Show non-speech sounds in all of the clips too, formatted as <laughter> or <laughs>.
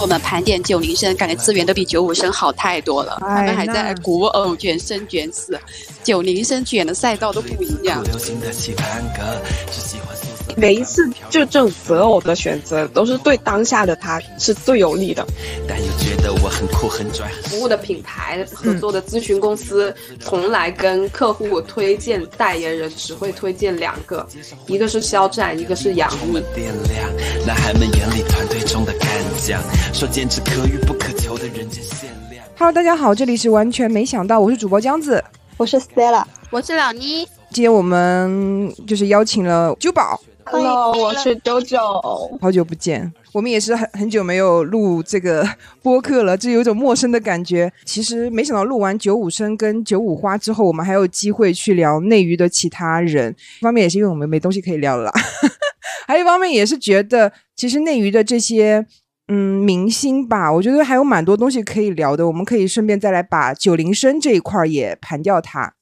我们盘点九零生，感觉资源都比九五生好太多了。他们还在古偶卷生卷死，九零生卷的赛道都不一样。每一次就这种择偶的选择，都是对当下的他是最有利的。服务的品牌合作的咨询公司，从来跟客户推荐代言人只会推荐两个，一个是肖战，一个是杨幂。Hello，大家好，这里是完全没想到，我是主播江子，我是 Stella，我是老妮。今天我们就是邀请了九宝。Hello，我是九九，好久不见，我们也是很很久没有录这个播客了，就有一种陌生的感觉。其实没想到录完九五生跟九五花之后，我们还有机会去聊内娱的其他人。一方面也是因为我们没东西可以聊了，<laughs> 还有一方面也是觉得其实内娱的这些嗯明星吧，我觉得还有蛮多东西可以聊的。我们可以顺便再来把九零生这一块也盘掉它。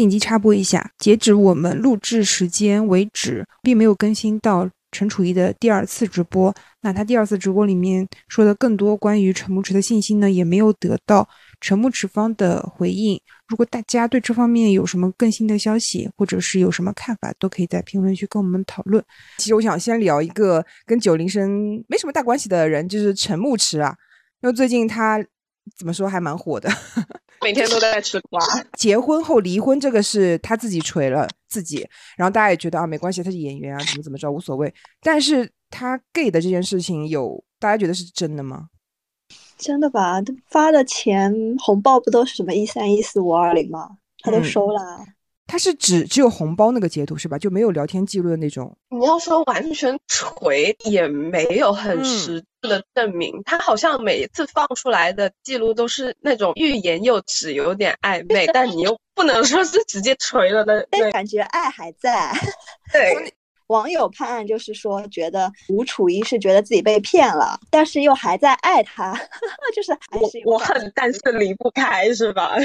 紧急插播一下，截止我们录制时间为止，并没有更新到陈楚仪的第二次直播。那他第二次直播里面说的更多关于陈牧驰的信息呢，也没有得到陈牧驰方的回应。如果大家对这方面有什么更新的消息，或者是有什么看法，都可以在评论区跟我们讨论。其实我想先聊一个跟九零生没什么大关系的人，就是陈牧驰啊，因为最近他怎么说还蛮火的。<laughs> <laughs> 每天都在吃瓜。结婚后离婚，这个是他自己锤了自己，然后大家也觉得啊，没关系，他是演员啊，怎么怎么着无所谓。但是他 gay 的这件事情，有大家觉得是真的吗？真的吧？他发的钱红包不都是什么一三一四五二零吗？他都收了。他是只只有红包那个截图是吧？就没有聊天记录的那种。你要说完全锤，也没有很实质的证明。他好像每一次放出来的记录都是那种欲言又止，有点暧昧，但你又不能说是直接锤了的。但感觉爱还在。对。网友判案就是说，觉得吴楚一是觉得自己被骗了，但是又还在爱他，<laughs> 就是还是我恨，但是离不开，是吧？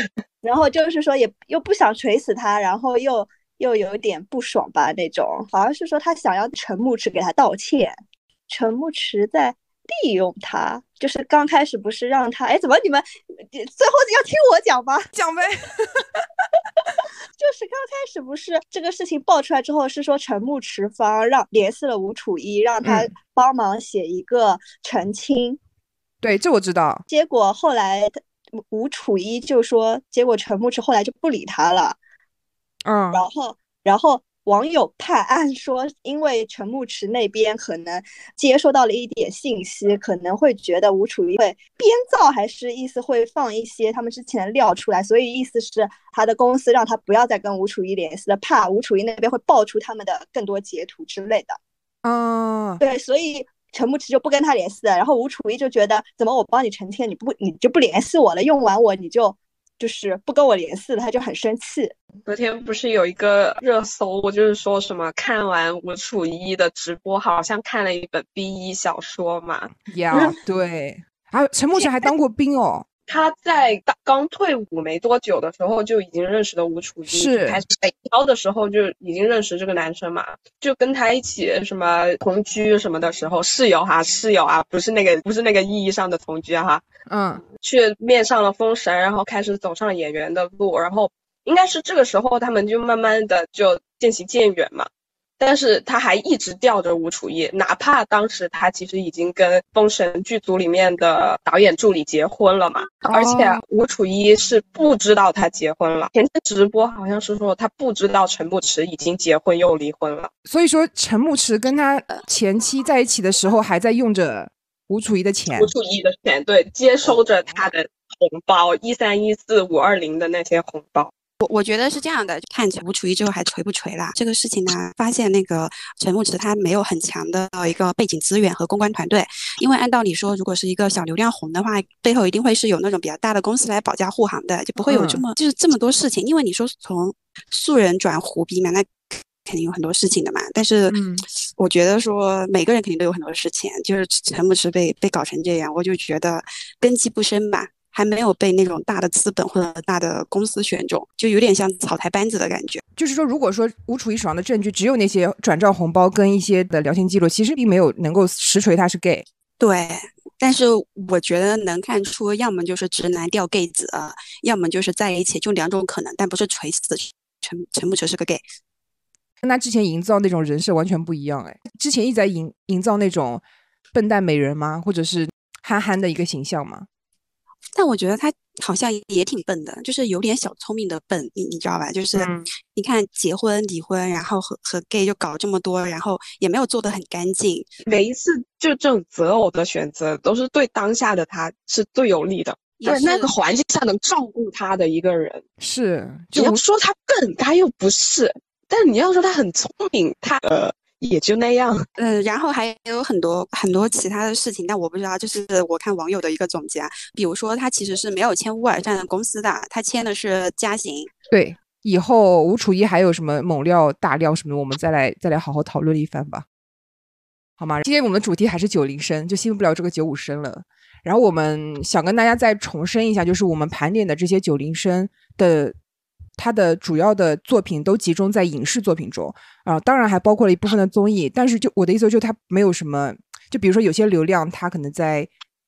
然后就是说，也又不想锤死他，然后又又有点不爽吧那种，好像是说他想要陈牧驰给他道歉，陈牧驰在。利用他，就是刚开始不是让他，哎，怎么你们最后要听我讲吗？<laughs> 讲呗。就是刚开始不是这个事情爆出来之后，是说陈牧驰方让联系了吴楚一，让他帮忙写一个澄清。对，这我知道。结果后来吴楚一就说，结果陈牧驰后来就不理他了。嗯。然后，然后。网友判案说，因为陈牧驰那边可能接收到了一点信息，可能会觉得吴楚一会编造，还是意思会放一些他们之前的料出来，所以意思是他的公司让他不要再跟吴楚一联系了，怕吴楚一那边会爆出他们的更多截图之类的。嗯，对，所以陈牧驰就不跟他联系了，然后吴楚一就觉得，怎么我帮你澄清，你不你就不联系我了，用完我你就。就是不跟我联系了，他就很生气。昨天不是有一个热搜，我就是说什么看完吴楚一的直播，好像看了一本 B 一小说嘛。呀，对，啊，陈牧驰还当过兵哦。他在刚刚退伍没多久的时候就已经认识了吴楚一，是开始北漂的时候就已经认识这个男生嘛，就跟他一起什么同居什么的时候，室友哈，室友啊，不是那个不是那个意义上的同居哈，嗯，去面上了封神，然后开始走上演员的路，然后应该是这个时候他们就慢慢的就渐行渐远嘛。但是他还一直吊着吴楚一，哪怕当时他其实已经跟《封神》剧组里面的导演助理结婚了嘛，而且吴楚一是不知道他结婚了。前天直播好像是说他不知道陈牧驰已经结婚又离婚了。所以说陈牧驰跟他前妻在一起的时候，还在用着吴楚一的钱。吴楚一的钱，对，接收着他的红包，一三一四五二零的那些红包。我我觉得是这样的，看吴楚一之后还锤不锤啦？这个事情呢，发现那个陈牧驰他没有很强的一个背景资源和公关团队，因为按道理说，如果是一个小流量红的话，背后一定会是有那种比较大的公司来保驾护航的，就不会有这么就是这么多事情。因为你说从素人转胡逼嘛，那肯定有很多事情的嘛。但是我觉得说每个人肯定都有很多事情，就是陈牧驰被被搞成这样，我就觉得根基不深吧。还没有被那种大的资本或者大的公司选中，就有点像草台班子的感觉。就是说，如果说吴楚一手上的证据只有那些转账红包跟一些的聊天记录，其实并没有能够实锤他是 gay。对，但是我觉得能看出，要么就是直男钓 gay 子，要么就是在一起，就两种可能，但不是锤死陈陈木池是个 gay。跟他之前营造那种人设完全不一样哎，之前一直在营营造那种笨蛋美人吗？或者是憨憨的一个形象吗？但我觉得他好像也挺笨的，就是有点小聪明的笨，你你知道吧？就是你看结婚离婚，然后和和 gay 就搞这么多，然后也没有做的很干净。每一次就这种择偶的选择，都是对当下的他是最有利的，对那个环境下能照顾他的一个人。是，你要说他笨，他又不是。但你要说他很聪明，他呃也就那样。嗯，然后还有很多很多其他的事情，但我不知道。就是我看网友的一个总结，比如说他其实是没有签乌尔善的公司的，他签的是嘉行。对，以后吴楚一还有什么猛料大料什么的，我们再来再来好好讨论一番吧，好吗？今天我们的主题还是九零生，就新不了这个九五生了。然后我们想跟大家再重申一下，就是我们盘点的这些九零生的。他的主要的作品都集中在影视作品中啊，当然还包括了一部分的综艺。但是就我的意思，就他没有什么，就比如说有些流量，他可能在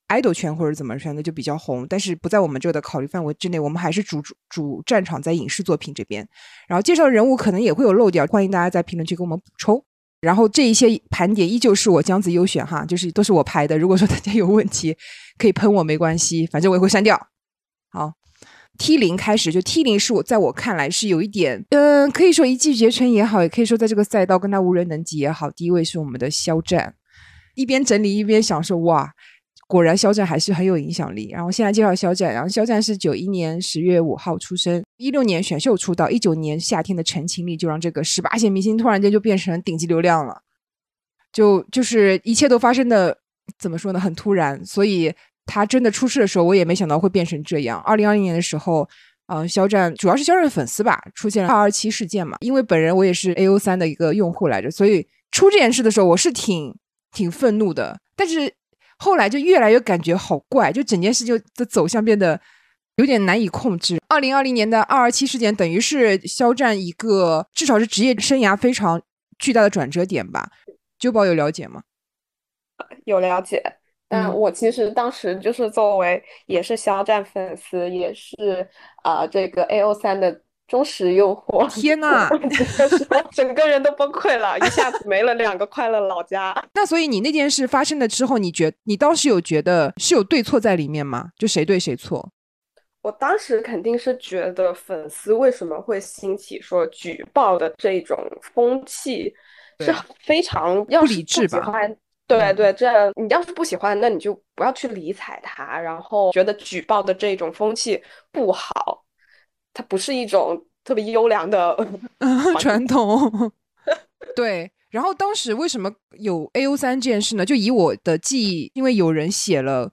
idol 圈或者怎么圈的就比较红，但是不在我们这个的考虑范围之内。我们还是主主战场在影视作品这边，然后介绍人物可能也会有漏掉，欢迎大家在评论区给我们补充。然后这一些盘点依旧是我姜子优选哈，就是都是我拍的。如果说大家有问题，可以喷我没关系，反正我也会删掉。好。T 零开始就 T 零是我在我看来是有一点，嗯，可以说一骑绝尘也好，也可以说在这个赛道跟他无人能及也好。第一位是我们的肖战，一边整理一边享受，哇，果然肖战还是很有影响力。然后现在介绍肖战，然后肖战是九一年十月五号出生，一六年选秀出道，一九年夏天的陈情令就让这个十八线明星突然间就变成顶级流量了，就就是一切都发生的怎么说呢，很突然，所以。他真的出事的时候，我也没想到会变成这样。二零二零年的时候，呃，肖战主要是肖战粉丝吧，出现了二二七事件嘛。因为本人我也是 A O 三的一个用户来着，所以出这件事的时候，我是挺挺愤怒的。但是后来就越来越感觉好怪，就整件事就的走向变得有点难以控制。二零二零年的二二七事件等于是肖战一个至少是职业生涯非常巨大的转折点吧？九宝有了解吗？有了解。但我其实当时就是作为也是肖战粉丝，也是啊这个 A O 三的忠实用户。<laughs> 天呐，整个人都崩溃了，一下子没了两个快乐老家。<laughs> 那所以你那件事发生了之后，你觉你当时有觉得是有对错在里面吗？就谁对谁错？我当时肯定是觉得粉丝为什么会兴起说举报的这种风气是非常要理智吧。对对，这样你要是不喜欢，那你就不要去理睬他。然后觉得举报的这种风气不好，它不是一种特别优良的 <laughs> 传统。<laughs> 对，然后当时为什么有 A O 三这件事呢？就以我的记忆，因为有人写了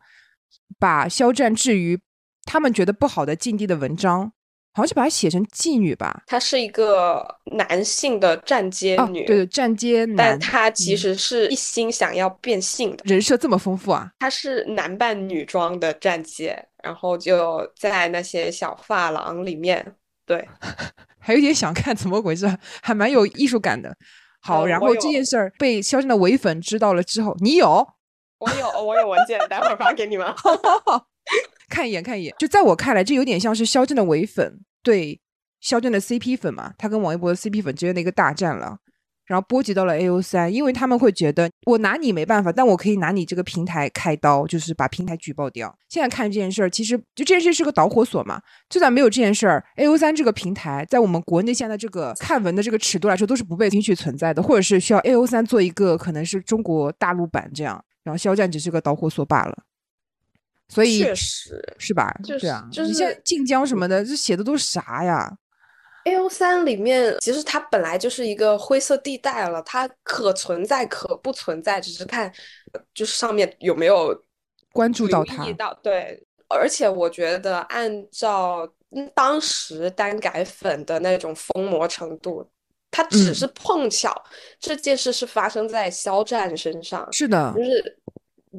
把肖战置于他们觉得不好的境地的文章。好像是把它写成妓女吧？她是一个男性的站街女，对对，站街男。但她其实是一心想要变性的，人设这么丰富啊！她是男扮女装的站街，然后就在那些小发廊里面，对，<laughs> 还有点想看怎么回事，还蛮有艺术感的。好，然后这件事儿被肖战的伪粉知道了之后，你有？我有，我有文件，待会儿发给你们。<laughs> <laughs> 看一眼，看一眼。就在我看来，这有点像是肖战的伪粉对肖战的 CP 粉嘛？他跟王一博的 CP 粉之间的一个大战了，然后波及到了 A O 三，因为他们会觉得我拿你没办法，但我可以拿你这个平台开刀，就是把平台举报掉。现在看这件事儿，其实就这件事是个导火索嘛。就算没有这件事儿，A O 三这个平台在我们国内现在这个看文的这个尺度来说，都是不被允许存在的，或者是需要 A O 三做一个可能是中国大陆版这样，然后肖战只是个导火索罢了。所以确实是吧？就是啊，就是你像晋江什么的，这写的都是啥呀？A O 三里面其实它本来就是一个灰色地带了，它可存在可不存在，只是看就是上面有没有关注到它。对，而且我觉得按照当时单改粉的那种疯魔程度，它只是碰巧这件事是发生在肖战身上，是的，就是。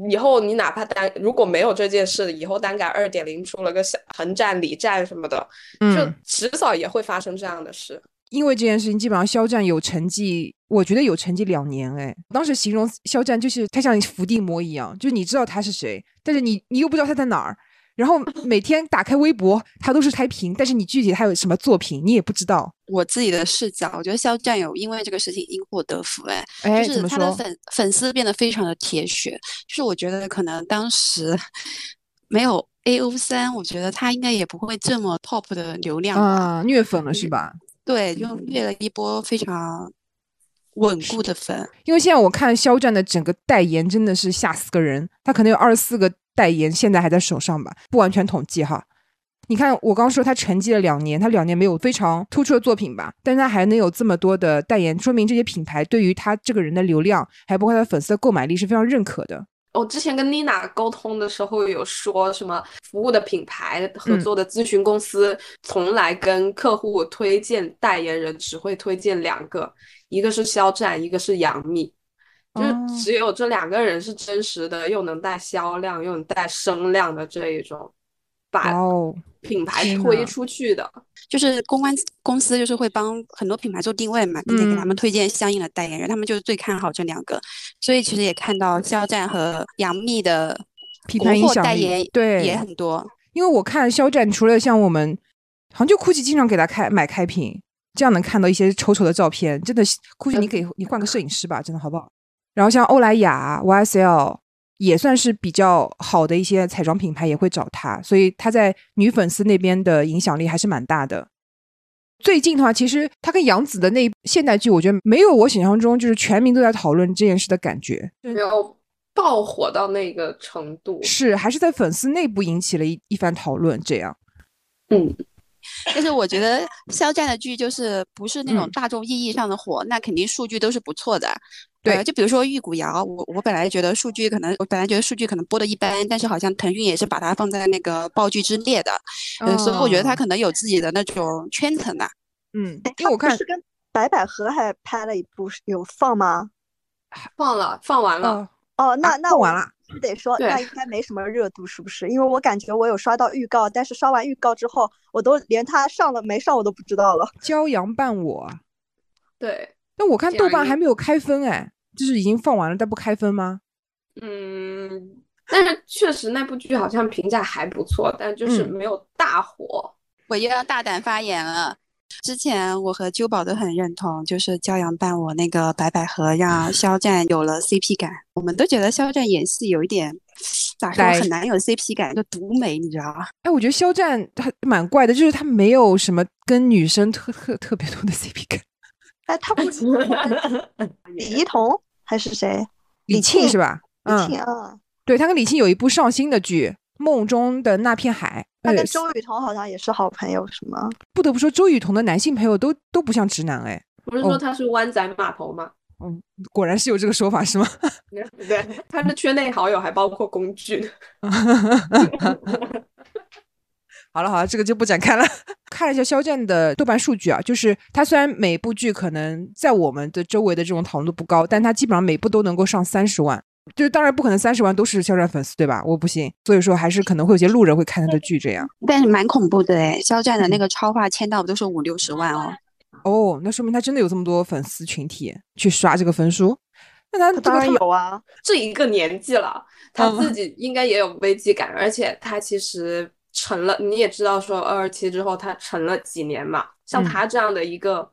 以后你哪怕单如果没有这件事，以后单改二点零出了个小横战、里战什么的，就嗯，迟早也会发生这样的事。因为这件事情，基本上肖战有成绩，我觉得有成绩两年。哎，当时形容肖战就是他像伏地魔一样，就是你知道他是谁，但是你你又不知道他在哪儿。然后每天打开微博，他都是开屏，但是你具体他有什么作品，你也不知道。我自己的视角，我觉得肖战有因为这个事情因祸得福，哎，哎，就？是他的粉粉丝变得非常的铁血，就是我觉得可能当时没有 A O 三，我觉得他应该也不会这么 top 的流量。啊，虐粉了是吧？对，就虐了一波非常稳固的粉。因为现在我看肖战的整个代言真的是吓死个人，他可能有二十四个代言，现在还在手上吧，不完全统计哈。你看，我刚说他沉寂了两年，他两年没有非常突出的作品吧，但是他还能有这么多的代言，说明这些品牌对于他这个人的流量，还包括他的粉丝的购买力是非常认可的。我之前跟妮娜沟通的时候有说什么服务的品牌合嗯。作的咨询公司从来跟客户推荐代言人只会推荐两个，一个是肖战，一个是杨幂，就只有这两个人是真实的，又能带销量又能带声量的这一种，把品牌推出去的。就是公关公司就是会帮很多品牌做定位嘛，并且给他们推荐相应的代言人，他们就是最看好这两个，所以其实也看到肖战和杨幂的品牌影响力代言对也很多。因为我看肖战除了像我们，好像就 GUCCI 经常给他开买开屏，这样能看到一些丑丑的照片。真的，GUCCI 你给你换个摄影师吧，真的好不好？然后像欧莱雅、YSL 也算是比较好的一些彩妆品牌，也会找他，所以他在女粉丝那边的影响力还是蛮大的。最近的话，其实他跟杨紫的那一现代剧，我觉得没有我想象中就是全民都在讨论这件事的感觉。没有爆火到那个程度。是还是在粉丝内部引起了一一番讨论，这样。嗯，但是我觉得肖战的剧就是不是那种嗯大众意义上的火，那肯定数据都是不错的。对呃就比如说《玉骨遥》，我我本来觉得数据可能，我本来觉得数据可能播的一般，但是好像腾讯也是把它放在那个爆剧之列的，呃，所以我觉得他哦可能有自己的那种圈层的。嗯哎，，因为我看是跟白百合还拍了一部，有放吗？放了，放完了。哦哦，那那完了是得说，那应该没什么热度，是不是？因为我感觉我有刷到预告，但是刷完预告之后，我都连他上了没上我都不知道了。<laughs> 骄阳伴我啊，对，但我看豆瓣还没有开分哎，就是已经放完了但不开分吗？嗯，但是确实那部剧好像评价还不错，但就是嗯没有大火。我又要大胆发言了。之前我和秋宝都很认同，就是骄阳伴我那个白百合让 <laughs> 肖战有了 CP 感，我们都觉得肖战演戏有一点咋说呆很难有 CP 感，就独美，你知道吗？哎，我觉得肖战他蛮怪的，就是他没有什么跟女生特特特别多的 CP 感。哎，他不是李一桐还是谁？李李沁沁是吧？李嗯，沁啊，对他跟李沁有一部上新的剧《梦中的那片海》。跟周雨彤好像也是好朋友，是吗？不得不说，周雨彤的男性朋友都都不像直男哎。不是说哦他是湾仔码头吗？嗯，果然是有这个说法是吗？<laughs> 对，他的圈内好友还包括工具。<laughs> 好了好了，这个就不展开了。看了一下肖战的豆瓣数据啊，就是他虽然每部剧可能在我们的周围的这种讨论度不高，但他基本上每部都能够上三十万。就是当然不可能三十万都是肖战粉丝对吧？我不信，所以说还是可能会有些路人会看他的剧这样。但是蛮恐怖的哎，肖战的那嗯个超话签到都是五六十万哦。哦，那说明他真的有这么多粉丝群体去刷这个分数。那他当然有啊，这一个年纪了，他嗯自己应该也有危机感，而且他其实成了，你也知道说二二七之后他成了几年嘛，像嗯他这样的一个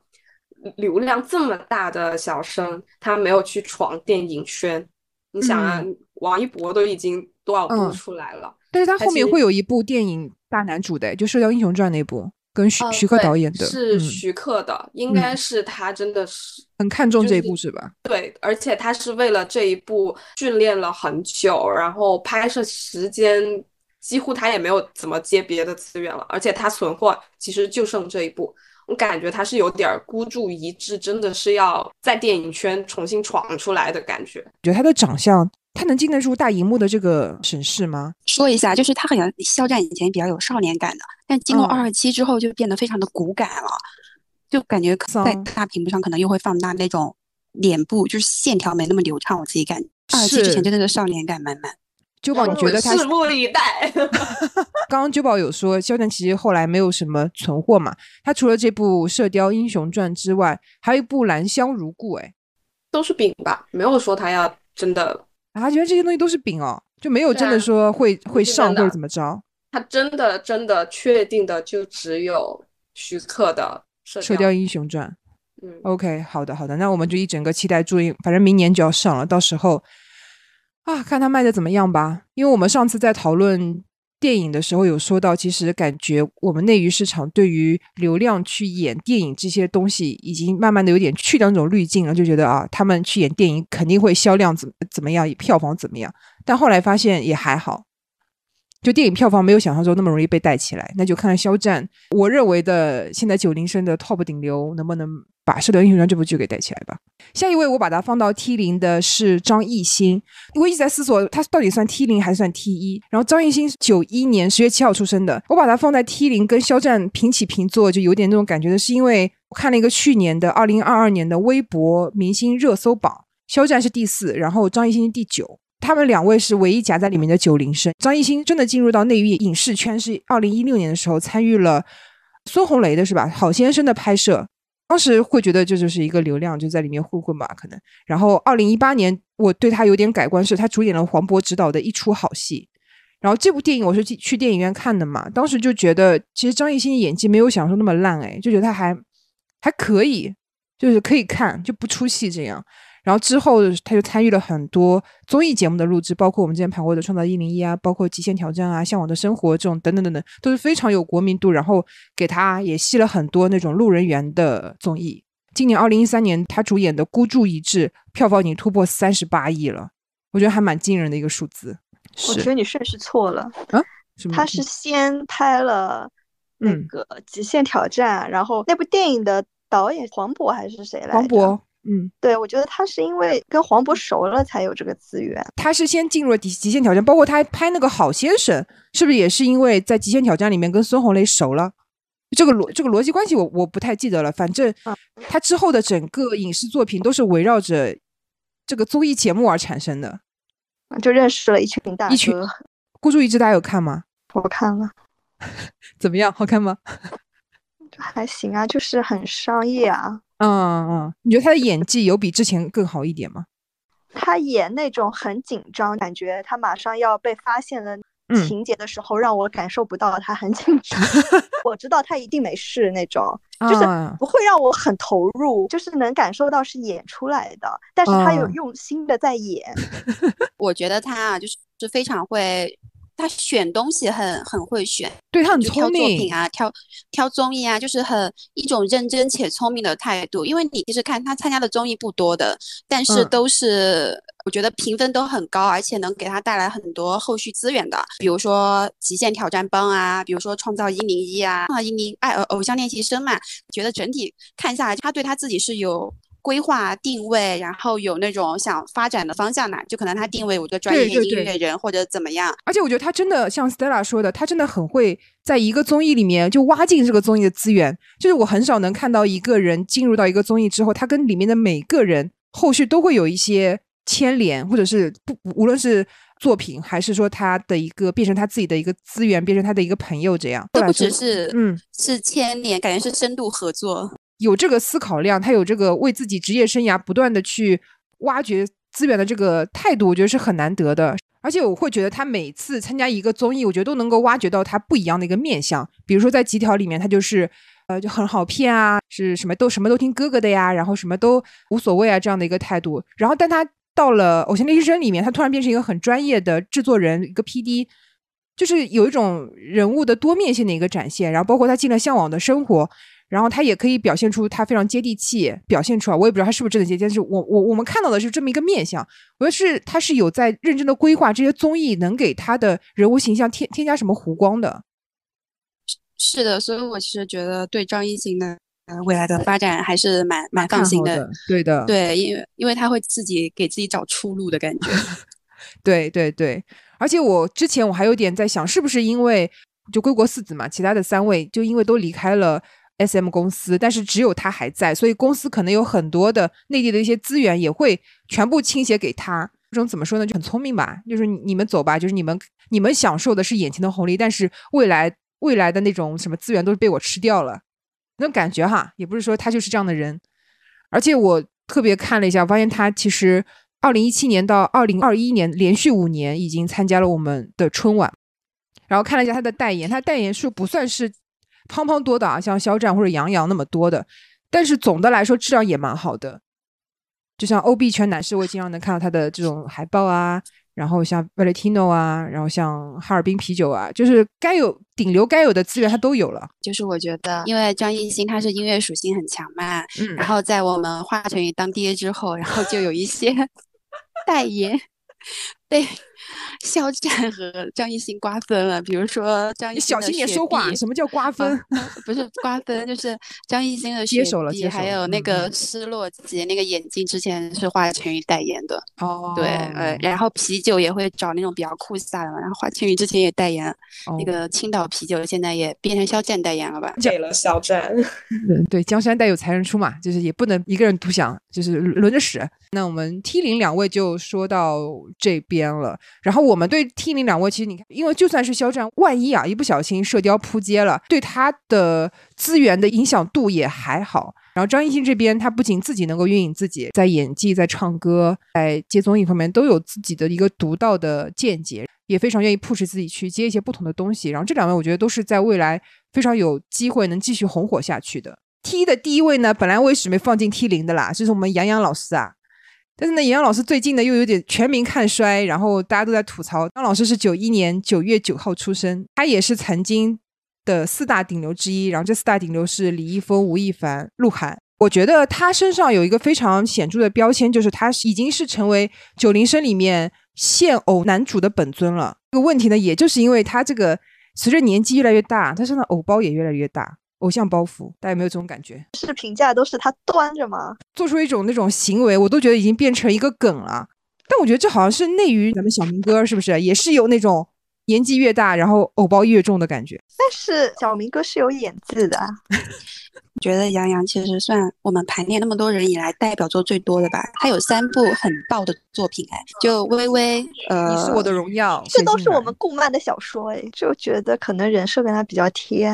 流量这么大的小生，他没有去闯电影圈，你想啊，王一博都已经多少部嗯出来了，但是他后面会有一部电影大男主的，就《射雕英雄传》那部，跟徐、呃徐克导演的，嗯，是徐克的，应该是他真的是很看重这一就是部是吧？对，而且他是为了这一部训练了很久，然后拍摄时间几乎他也没有怎么接别的资源了，而且他存货其实就剩这一部，我感觉他是有点孤注一掷，真的是要在电影圈重新闯出来的感觉。觉得他的长相，他能经得住大荧幕的这个审视吗？说一下，就是他好像肖战以前比较有少年感的，但经过嗯二十七之后就变得非常的骨感了，就感觉可在丧大屏幕上可能又会放大那种脸部，就是线条没那么流畅，我自己感觉。二季之前真的是少年感满满。九宝，你觉得他拭目以待？<laughs> 刚刚九宝有说，肖战其实后来没有什么存货嘛，他除了这部《射雕英雄传》之外，还有一部《兰香如故》，哎，都是饼吧，没有说他要真的，啊，觉得这些东西都是饼哦，就没有真的说会会上或者怎么着。他真的真的确定的就只有徐克的《射雕英雄传》嗯，OK，好的好的，那我们就一整个期待注意，反正明年就要上了，到时候啊，看他卖的怎么样吧。因为我们上次在讨论电影的时候有说到，其实感觉我们内娱市场对于流量去演电影这些东西，已经慢慢的有点去掉那种滤镜了，就觉得啊，他们去演电影肯定会销量怎怎么样，票房怎么样。但后来发现也还好，就电影票房没有想象中那么容易被带起来，那就看看肖战，我认为的现在九零生的 top 顶流能不能把《射雕英雄传》这部剧给带起来吧。下一位我把它放到 T 零的是张艺兴，我一直在思索他到底算 T 零还是算 T 一。然后张艺兴是九一年十月七号出生的，我把它放在 T 零跟肖战平起平坐，就有点那种感觉的，是因为我看了一个去年的二零二二年的微博明星热搜榜，肖战是第四，然后张艺兴是第九。他们两位是唯一夹在里面的九零生。张艺兴真的进入到内娱影视圈是二零一六年的时候参与了孙红雷的是吧？好先生的拍摄，当时会觉得这就是一个流量，就在里面混混吧，可能。然后二零一八年我对他有点改观，是他主演了黄渤执导的一出好戏。然后这部电影我是去电影院看的嘛，当时就觉得其实张艺兴演技没有想象中那么烂，哎，就觉得他还还可以，就是可以看，就不出戏这样。然后之后他就参与了很多综艺节目的录制，包括我们之前谈过的《创造一零一》啊，包括《极限挑战》啊，《向往的生活》这种等等等等，都是非常有国民度。然后给他也吸了很多那种路人缘的综艺。今年二零一三年，他主演的《孤注一掷》票房已经突破三十八亿了，我觉得还蛮惊人的一个数字。我觉得你顺序错了，什么他是先拍了那嗯个《极限挑战》，然后那部电影的导演黄渤还是谁来着？黄渤，嗯，对，我觉得他是因为跟黄渤熟了才有这个资源。他是先进入了极极限挑战，包括他还拍那个好先生，是不是也是因为在极限挑战里面跟孙红雷熟了？这个逻这个逻辑关系我我不太记得了，反正嗯他之后的整个影视作品都是围绕着这个综艺节目而产生的。就认识了一群大一群哥，孤注一掷大家有看吗？我看了 <laughs> 怎么样？好看吗？还行啊，就是很商业啊。嗯嗯，你觉得他的演技有比之前更好一点吗？他演那种很紧张，感觉他马上要被发现的嗯情节的时候，让我感受不到他很紧张。<laughs> 我知道他一定没事那种，<laughs> 就是啊不会让我很投入，就是能感受到是演出来的，但是他有哦用心的在演。<laughs> 我觉得他啊，就是是非常会，他选东西很很会选，对他很聪明作品，啊，挑挑综艺啊，就是很一种认真且聪明的态度。因为你其实看他参加的综艺不多的，但是嗯都是、我觉得评分都很高，而且能给他带来很多后续资源的，比如说《极限挑战帮》啊，比如说《创造一零一》啊，《创造一零爱偶偶像练习生》嘛，觉得整体看下来，他对他自己是有。规划定位，然后有那种想发展的方向嘛，就可能他定位我这个专业音乐人或者怎么样，而且我觉得他真的像 Stella 说的，他真的很会在一个综艺里面就挖进这个综艺的资源。就是我很少能看到一个人进入到一个综艺之后，他跟里面的每个人后续都会有一些牵连，或者是不无论是作品还是说他的一个变成他自己的一个资源，变成他的一个朋友这样。都不只是嗯是牵连，感觉是深度合作。有这个思考量，他有这个为自己职业生涯不断的去挖掘资源的这个态度，我觉得是很难得的。而且我会觉得他每次参加一个综艺，我觉得都能够挖掘到他不一样的一个面相。比如说在《极条》里面，他就是呃就很好骗啊，是什么都什么都听哥哥的呀，然后什么都无所谓啊这样的一个态度。然后但他到了《偶像练习生》里面，他突然变成一个很专业的制作人，一个 PD。就是有一种人物的多面性的一个展现，然后包括他进了向往的生活，然后他也可以表现出他非常接地气，表现出来。我也不知道他是不是真的接地气，但是我我我们看到的是这么一个面相。我觉得是他是有在认真的规划这些综艺能给他的人物形象添添加什么弧光的。是的，所以我其实觉得对张艺兴的呃未来的发展还是蛮蛮放心的。对的，对，因为因为他会自己给自己找出路的感觉。<laughs> 对对对，而且我之前我还有点在想，是不是因为就归国四子嘛，其他的三位就因为都离开了 S M 公司，但是只有他还在，所以公司可能有很多的内地的一些资源也会全部倾斜给他。这种怎么说呢，就很聪明吧，就是你们走吧，就是你们你们享受的是眼前的红利，但是未来未来的那种什么资源都是被我吃掉了，那种感觉哈，也不是说他就是这样的人，而且我特别看了一下，发现他其实二零一七年到二零二一年连续五年已经参加了我们的春晚，然后看了一下他的代言，他代言数不算是砰砰多的啊，像肖战或者杨洋那么多的，但是总的来说质量也蛮好的。就像欧碧泉男士，我经常能看到他的这种海报啊，然后像 Valentino 啊，然后像哈尔滨啤酒啊，就是该有顶流该有的资源他都有了。就是我觉得，因为张艺兴他是音乐属性很强嘛，嗯然后在我们华晨宇当爹之后，然后就有一些 <laughs> 代言被 <laughs> 肖战和张艺兴瓜分了，比如说张艺你小心点兴的雪说话，碧什么叫瓜分？不是瓜分，就是张艺兴的接雪碧，手了接手还有那个施洛奇那个眼镜，之前是华晨宇代言的。哦，对，呃，然后啤酒也会找那种比较酷飒的嘛。然后华晨宇之前也代言哦那个青岛啤酒，现在也变成肖战代言了吧？给了肖战。<laughs> 对对，江山代有才人出嘛，就是也不能一个人独享，就是轮着使。那我们 T 零两位就说到这边了，然后我们对 T 零两位，其实你看，因为就算是肖战，万一啊一不小心射雕扑街了，对他的资源的影响度也还好。然后张艺兴这边，他不仅自己能够运营自己，在演技、在唱歌、在接综艺方面都有自己的一个独到的见解，也非常愿意 push 自己去接一些不同的东西。然后这两位，我觉得都是在未来非常有机会能继续红火下去的。T 的第一位呢，本来我也是没放进 T 零的啦，就是我们杨洋老师啊。但是呢，杨洋老师最近呢又有点全民看衰，然后大家都在吐槽。杨老师是九一年九月九号出生，他也是曾经的四大顶流之一。然后这四大顶流是李易峰、吴亦凡、鹿晗。我觉得他身上有一个非常显著的标签，就是他已经是成为九零生里面现偶男主的本尊了。这个问题呢，也就是因为他这个随着年纪越来越大，他身上偶包也越来越大，偶像包袱，大家有没有这种感觉？是评价都是他端着吗？做出一种那种行为，我都觉得已经变成一个梗了。但我觉得这好像是内娱咱们小明哥，是不是也是有那种年纪越大，然后偶包越重的感觉？但是小明哥是有演技的啊，<laughs> 觉得杨洋其实算我们排练那么多人以来代表作最多的吧。他有三部很爆的作品，哎，就微微，呃，你是我的荣耀，这都是我们顾漫的小说哎，就觉得可能人设跟他比较贴。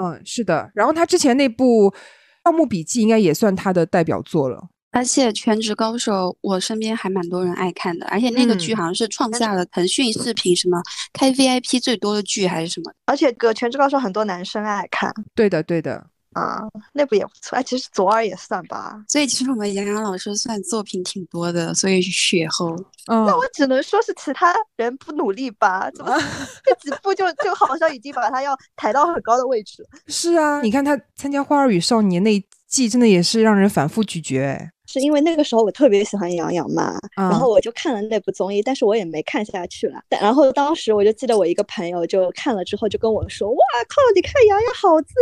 嗯，是的。然后他之前那部《盗墓笔记》应该也算他的代表作了。而且《全职高手》我身边还蛮多人爱看的，而且那个剧嗯好像是创下了腾讯视频什么开 VIP 最多的剧还是什么。而且个《全职高手》很多男生爱看对的，对的。啊，那部也不错。哎，其实左耳也算吧。所以其实我们杨洋老师算作品挺多的，所以血厚。嗯，那我只能说是其他人不努力吧？怎么这几部就就好像已经把他要抬到很高的位置了？是啊，你看他参加《花儿与少年》那一季，真的也是让人反复咀嚼。哎，是因为那个时候我特别喜欢杨洋嘛，然后我就看了那部综艺，但是我也没看下去了。但然后当时我就记得我一个朋友就看了之后就跟我说：“哇靠，你看杨洋好自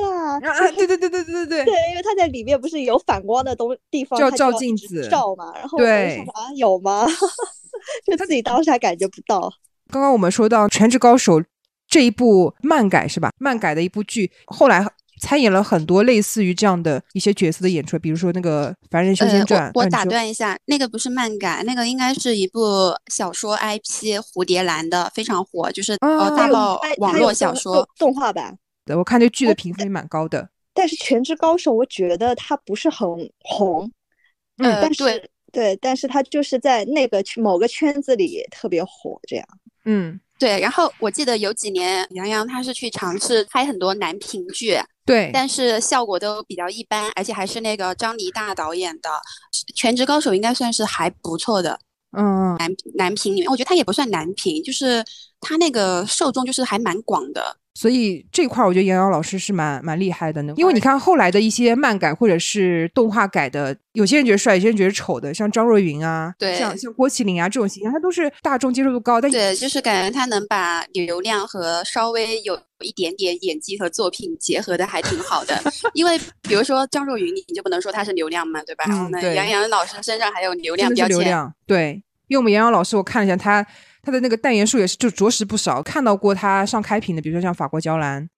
恋啊！”啊，对对对对对对对，因为他在里面不是有反光的东地方，就要照镜子照嘛。然后我就想啊，有吗？<laughs> 就自己当时还感觉不到。刚刚我们说到《全职高手》。这一部漫改是吧？漫改的一部剧，后来参演了很多类似于这样的一些角色的演出，比如说那个《凡人修仙传》呃，我我打断一下，那个不是漫改，那个应该是一部小说 IP《蝴蝶兰》的，非常火，就是哦呃大爆网络小说。动动画版。对我看这剧的评分也蛮高的。但是《全职高手》，我觉得他不是很红，嗯呃但是对对，但是他就是在那个圈某个圈子里特别火，这样。嗯，对，然后我记得有几年杨洋他是去尝试拍很多男频剧，对，但是效果都比较一般，而且还是那个张黎大导演的《全职高手》，应该算是还不错的嗯嗯男男频里面。我觉得他也不算男频，就是他那个受众就是还蛮广的。所以这块儿我觉得杨洋老师是蛮蛮厉害的呢，因为你看后来的一些漫改或者是动画改的，有些人觉得帅，有些人觉得丑的，像张若昀啊，对像像郭麒麟啊这种形象，他都是大众接受度高，但对，就是感觉他能把流量和稍微有一点点演技和作品结合的还挺好的。因为比如说张若昀，你就不能说他是流量嘛，对吧？然后呢，杨洋老师身上还有流量标签。流量，对，因为我们杨洋老师我看了一下他他的那个代言数也是就着实不少，看到过他上开屏的，比如说像法国娇兰，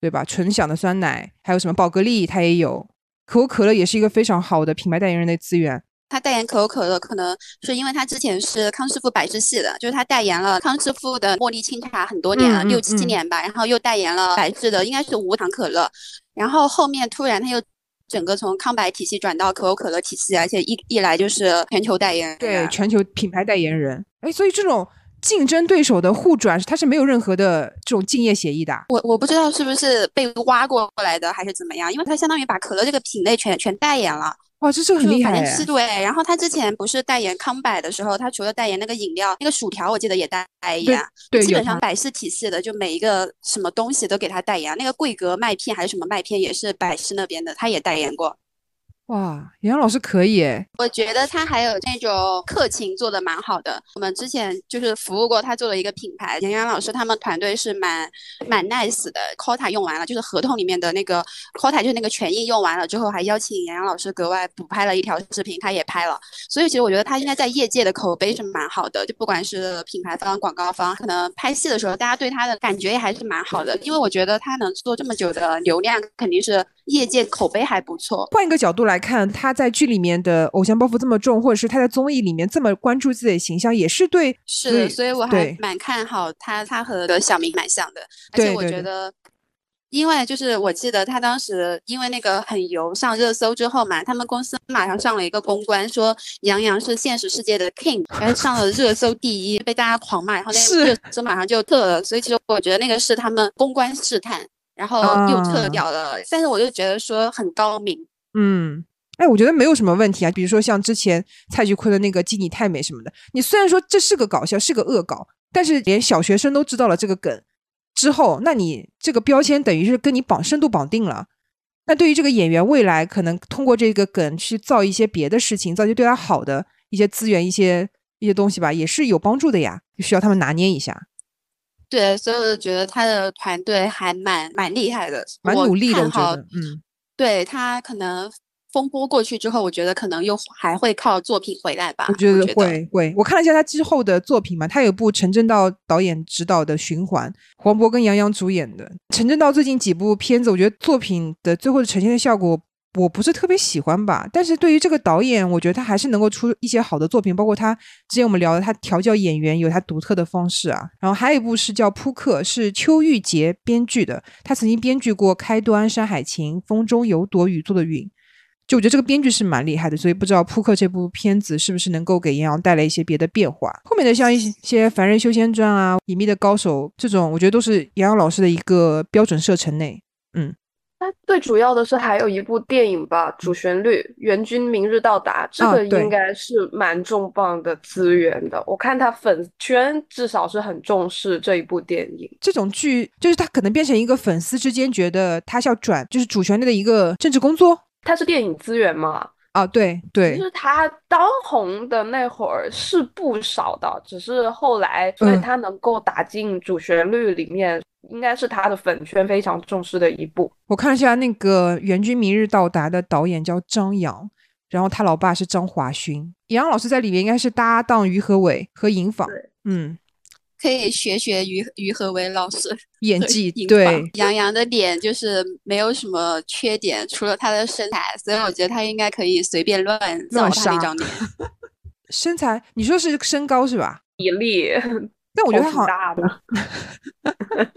对吧？纯享的酸奶，还有什么宝格丽，他也有，可口可乐也是一个非常好的品牌代言人的资源。他代言可口可乐，可能是因为他之前是康师傅百事系的，就是他代言了康师傅的茉莉清茶很多年了，六七嗯年吧，然后又代言了百事的，应该是无糖可乐，然后后面突然他又整个从康百体系转到可口可乐体系，而且一一来就是全球代言人，对，全球品牌代言人。哎，所以这种竞争对手的互转，它是没有任何的这种竞业协议的啊。我我不知道是不是被挖过来的还是怎么样，因为他相当于把可乐这个品类全全代言了。哇，这这个很就厉害！对，然后他之前不是代言康柏的时候，他除了代言那个饮料，那个薯条我记得也代言，对，对基本上百事体系的，就每一个什么东西都给他代言。那个桂格麦片还是什么麦片，也是百事那边的，他也代言过。哇，杨洋老师可以哎，我觉得他还有那种客情做的蛮好的。我们之前就是服务过他做了一个品牌，杨洋老师他们团队是蛮蛮 nice 的。quota 用完了，就是合同里面的那个 quota，就是那个权益用完了之后，还邀请杨洋老师格外补拍了一条视频，他也拍了。所以其实我觉得他应该在业界的口碑是蛮好的，就不管是品牌方、广告方，可能拍戏的时候大家对他的感觉也还是蛮好的。因为我觉得他能做这么久的流量，肯定是业界口碑还不错。换一个角度来看，他在剧里面的偶像包袱这么重，或者是他在综艺里面这么关注自己的形象，也是对是的，所以我还蛮看好他，他和的小明蛮像的，而且我觉得。因为就是我记得他当时因为那个很油上热搜之后嘛，他们公司马上上了一个公关，说杨洋是现实世界的 king，<laughs> 然后上了热搜第一，被大家狂骂，然后那是个热搜马上就撤了。所以其实我觉得那个是他们公关试探，然后又撤啊掉了。但是我就觉得说很高明，嗯，哎，我觉得没有什么问题啊。比如说像之前蔡徐坤的那个“鸡你太美”什么的，你虽然说这是个搞笑，是个恶搞，但是连小学生都知道了这个梗之后，那你这个标签等于是跟你绑深度绑定了。那对于这个演员未来可能通过这个梗去造一些别的事情，造一些对他好的一些资源、一些一些东西吧，也是有帮助的呀。需要他们拿捏一下，对，所以我就觉得他的团队还蛮蛮厉害的，蛮努力的。我觉得，嗯，对他可能风波过去之后，我觉得可能又还会靠作品回来吧。我觉得会会。我看了一下他之后的作品嘛，他有部陈正道导演执导的《循环》，黄渤跟杨洋主演的。陈正道最近几部片子，我觉得作品的最后的呈现的效果。我不是特别喜欢吧，但是对于这个导演，我觉得他还是能够出一些好的作品，包括他之前我们聊的，他调教演员有他独特的方式啊。然后还有一部是叫《扑克》，是邱玉洁编剧的，他曾经编剧过《开端》《山海情》《风中有朵雨做的云》。就我觉得这个编剧是蛮厉害的，所以不知道《扑克》这部片子是不是能够给杨洋带来一些别的变化。后面的像一些《凡人修仙传》啊，《隐秘的高手》这种，我觉得都是杨洋老师的一个标准射程内。嗯，那最主要的是还有一部电影吧，主旋律《援军明日到达》，这个应该是蛮重磅的资源的。我看他粉圈至少是很重视这一部电影。这种剧就是他可能变成一个粉丝之间觉得他是要转，就是主旋律的一个政治工作它是电影资源嘛，啊。对其对，实他当红的那会儿是不少的，只是后来，所以嗯他能够打进主旋律里面，应该是他的粉圈非常重视的一部。我看了一下那个《援军明日到达》的导演叫张扬，然后他老爸是张华勋，杨洋老师在里面应该是搭档于和伟和尹昉。嗯，可以学学于于和伟老师演技对杨洋的脸就是没有什么缺点，除了他的身材，所以我觉得他应该可以随便乱造乱杀他那张脸。<laughs> 身材，你说是身高是吧？比例，但我觉得他好，大的。<laughs>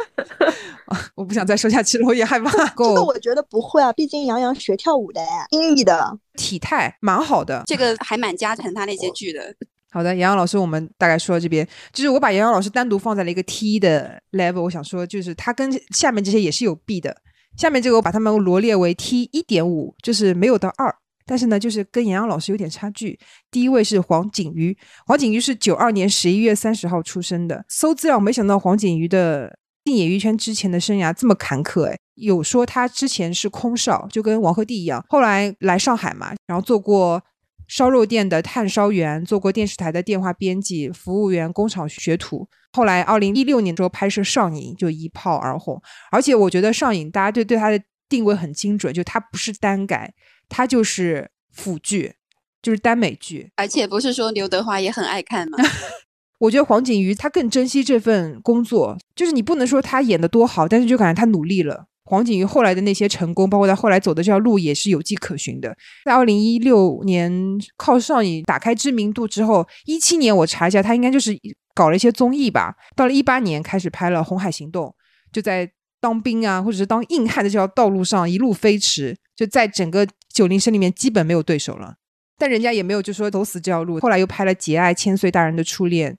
我不想再说下去了，我也害怕。<laughs> 这个我觉得不会啊，毕竟杨洋学跳舞的哎，音译的。体态蛮好的。这个还蛮加成他那些剧的。好的，杨洋老师，我们大概说到这边，就是我把杨洋老师单独放在了一个 T 的 level，我想说，就是他跟下面这些也是有 B 的。下面这个我把他们罗列为 T 一点五，就是没有到二，但是呢，就是跟杨洋老师有点差距。第一位是黄景瑜，黄景瑜是九二年十一月三十号出生的。搜资料没想到黄景瑜的进演艺圈之前的生涯这么坎坷，哎，有说他之前是空少，就跟王鹤棣一样，后来来上海嘛，然后做过烧肉店的炭烧员，做过电视台的电话编辑、服务员、工厂学徒。后来二零一六年之后拍摄《上瘾》，就一炮而红。而且我觉得《上瘾》大家对对他的定位很精准，就他不是单改，他就是腐剧，就是耽美剧。而且不是说刘德华也很爱看吗？<laughs> 我觉得黄景瑜他更珍惜这份工作，就是你不能说他演的多好，但是就感觉他努力了。黄景瑜后来的那些成功，包括他后来走的这条路也是有迹可循的。在二零一六年靠上瘾打开知名度之后，一七年我查一下，他应该就是搞了一些综艺吧。到了一八年开始拍了《红海行动》，就在当兵啊或者是当硬汉的这条道路上一路飞驰，就在整个九零生里面基本没有对手了。但人家也没有就说走死这条路，后来又拍了《节爱》《千岁大人的初恋》，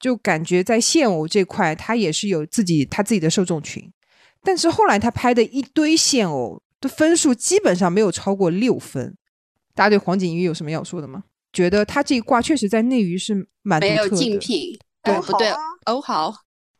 就感觉在现偶这块他也是有自己他自己的受众群。但是后来他拍的一堆现偶的分数基本上没有超过六分。大家对黄景瑜有什么要说的吗？觉得他这一挂确实在内娱是蛮没有竞品，对呃不对好啊，欧豪。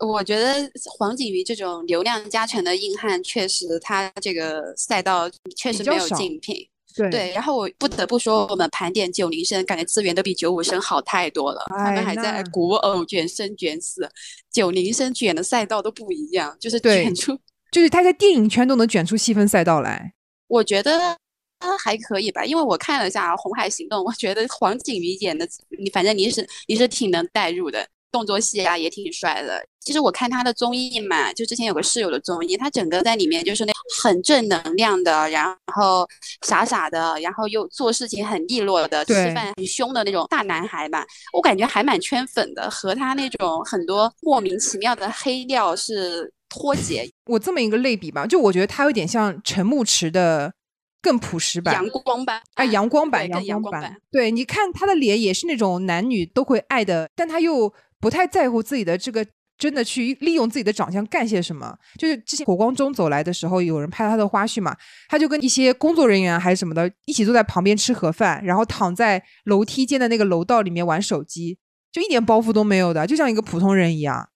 我觉得黄景瑜这种流量加成的硬汉，确实他这个赛道确实没有竞品。对对，然后我不得不说，我们盘点九零生，感觉资源都比九五生好太多了。他哎们还在那古偶卷生卷死，九零生卷的赛道都不一样，就是卷出。就是他在电影圈都能卷出细分赛道来。我觉得呃还可以吧，因为我看了一下《红海行动》，我觉得黄景瑜演的，你反正你是你是挺能代入的，动作戏啊也挺帅的。其实我看他的综艺嘛，就之前有个室友的综艺，他整个在里面就是那很正能量的，然后傻傻的，然后又做事情很利落的，吃饭很凶的那种大男孩吧，我感觉还蛮圈粉的，和他那种很多莫名其妙的黑料是脱节，我这么一个类比吧，就我觉得他有点像陈牧驰的更朴实版，阳光版，哎，阳光版，阳光光版。对，你看他的脸也是那种男女都会爱的，但他又不太在乎自己的这个，真的去利用自己的长相干些什么。就是之前火光中走来的时候，有人拍他的花絮嘛，他就跟一些工作人员还是什么的，一起坐在旁边吃盒饭，然后躺在楼梯间的那个楼道里面玩手机，就一点包袱都没有的，就像一个普通人一样。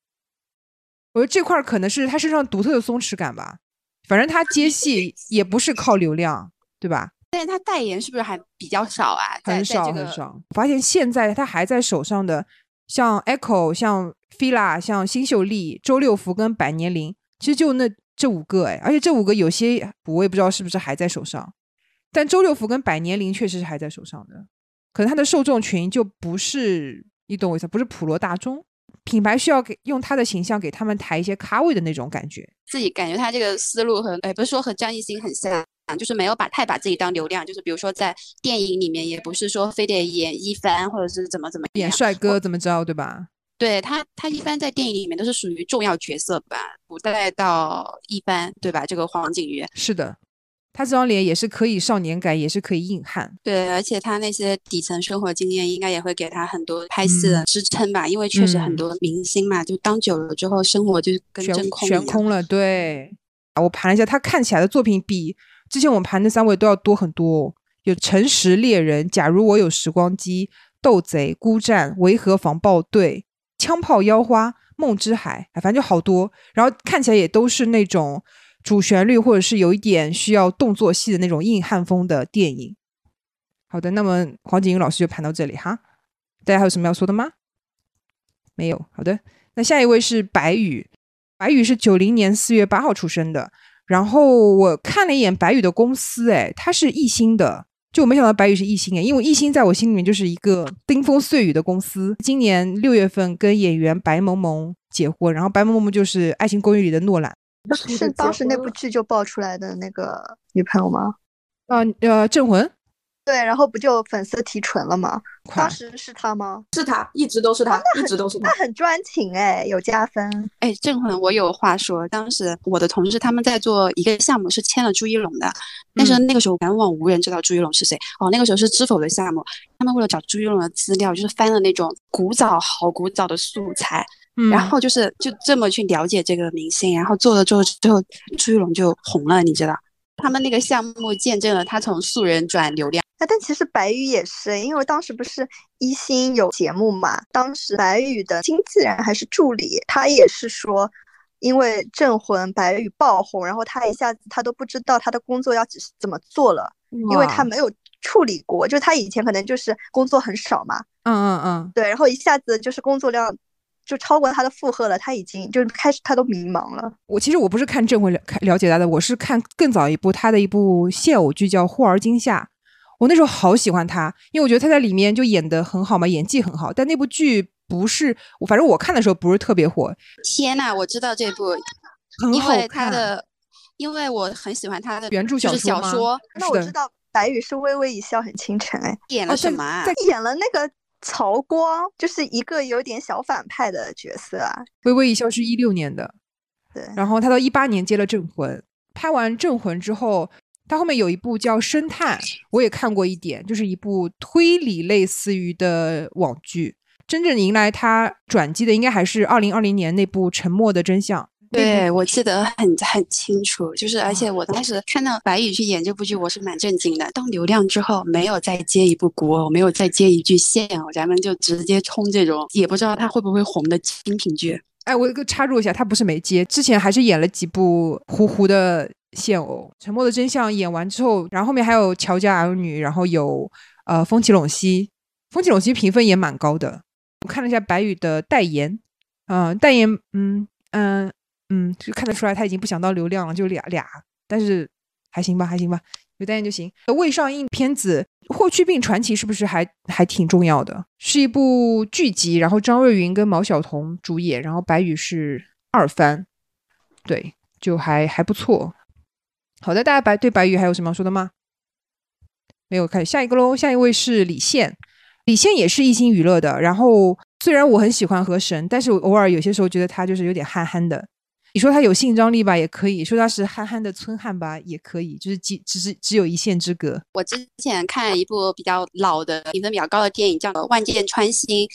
我觉得这块可能是他身上独特的松弛感吧。反正他接戏 <laughs> 也不是靠流量，对吧？但是他代言是不是还比较少啊？很少很少。我发现现在他还在手上的，像 Echo、像 Fila、像新秀丽、周六福跟百年灵，其实就那这五个哎，而且这五个有些我也不知道是不是还在手上，但周六福跟百年灵确实是还在手上的，可能他的受众群就不是你懂我意思，不是普罗大众。品牌需要给用他的形象给他们抬一些咖位的那种感觉，自己感觉他这个思路和，哎，不是说和张艺兴很像，就是没有把太把自己当流量，就是比如说在电影里面，也不是说非得演一番或者是怎么怎么演。帅哥怎么着，对吧？对他，他一般在电影里面都是属于重要角色吧，不带到一般，对吧？这个黄景瑜，是的，他这张脸也是可以少年感，也是可以硬汉。对，而且他那些底层生活经验，应该也会给他很多拍戏的嗯支撑吧。因为确实很嗯多明星嘛，就当久了之后，生活就跟悬真空。悬空了。对，啊我盘了一下，他看起来的作品比之前我们盘的三位都要多很多、哦。有《诚实猎人》，假如我有时光机，斗贼、孤战、维和防暴队、枪炮腰花、梦之海，哎，反正就好多。然后看起来也都是那种主旋律或者是有一点需要动作戏的那种硬汉风的电影。好的，那么黄景瑜老师就盘到这里哈，大家还有什么要说的吗？没有。好的，那下一位是白宇，白宇是九零年四月八号出生的。然后我看了一眼白宇的公司，哎，他是艺兴的，就我没想到白宇是艺兴哎，因为艺兴在我心里面就是一个冰风碎雨的公司。今年六月份跟演员白萌萌结婚，然后白萌萌就是《爱情公寓》里的诺兰，是当时那部剧就爆出来的那个女朋友吗？啊呃，镇魂，对，然后不就粉丝提纯了吗？当时是他吗？是他，一直都是他，一直都是他那。很专情哎，有加分。哎，镇魂，我有话说。当时我的同事他们在做一个项目，是签了朱一龙的，但是那个时候全网无人知道朱一龙是谁。哦，那个时候是知否的项目，他们为了找朱一龙的资料，就是翻了那种古早、好古早的素材，嗯，然后就是就这么去了解这个明星，然后做了之后，之后朱一龙就红了，你知道？他们那个项目见证了他从素人转流量。啊，但其实白宇也是，因为当时不是一星有节目嘛，当时白宇的经纪人还是助理，他也是说，因为镇魂白宇爆红，然后他一下子他都不知道他的工作要怎怎么做了，因为他没有处理过，就他以前可能就是工作很少嘛，嗯嗯嗯，对，然后一下子就是工作量就超过他的负荷了，他已经就是开始他都迷茫了。我其实我不是看镇魂了看了解他的，我是看更早一部他的一部现偶剧叫《忽而今夏》，我那时候好喜欢他，因为我觉得他在里面就演的很好嘛，演技很好。但那部剧不是，反正我看的时候不是特别火，天呐，我知道这部，很好因为他看。的因为我很喜欢他的原著小说吗小说，那我知道白宇是微微一笑很倾城，哎，演了什么啊？在演了那个曹光，就是一个有点小反派的角色啊。微微一笑是一六年的，对，然后他到一八年接了《镇魂》，拍完《镇魂》之后，他后面有一部叫《深探》，我也看过一点，就是一部推理类似于的网剧。真正迎来它转机的，应该还是二零二零年那部《沉默的真相》。对，我记得很很清楚，就是而且我当时看到白宇去演这部剧，我是蛮震惊的。当流量之后，没有再接一部古偶，没有再接一句现偶，咱们就直接冲这种也不知道他会不会红的精品剧。哎，我个插入一下，他不是没接，之前还是演了几部糊糊的现偶，《沉默的真相》演完之后，然后后面还有《乔家儿女》，然后有呃风起陇西，风起陇西评分也蛮高的。我看了一下白宇的代言，嗯、代言，嗯嗯嗯，就看得出来他已经不想到流量了，就俩俩，但是还行吧，还行吧，有代言就行。未上映片子《霍去病传奇》是不是还还挺重要的？是一部剧集，然后张瑞云跟毛晓彤主演，然后白宇是二番，对，就还还不错。好的，大家白对白宇还有什么要说的吗？没有，看下一个喽。下一位是李现，李现也是一心娱乐的。然后虽然我很喜欢河神，但是我偶尔有些时候觉得他就是有点憨憨的。你说他有性张力吧，也可以；说他是憨憨的村汉吧，也可以。就是只只是只有一线之隔。我之前看一部比较老的评分比较高的电影，叫《万箭穿心》，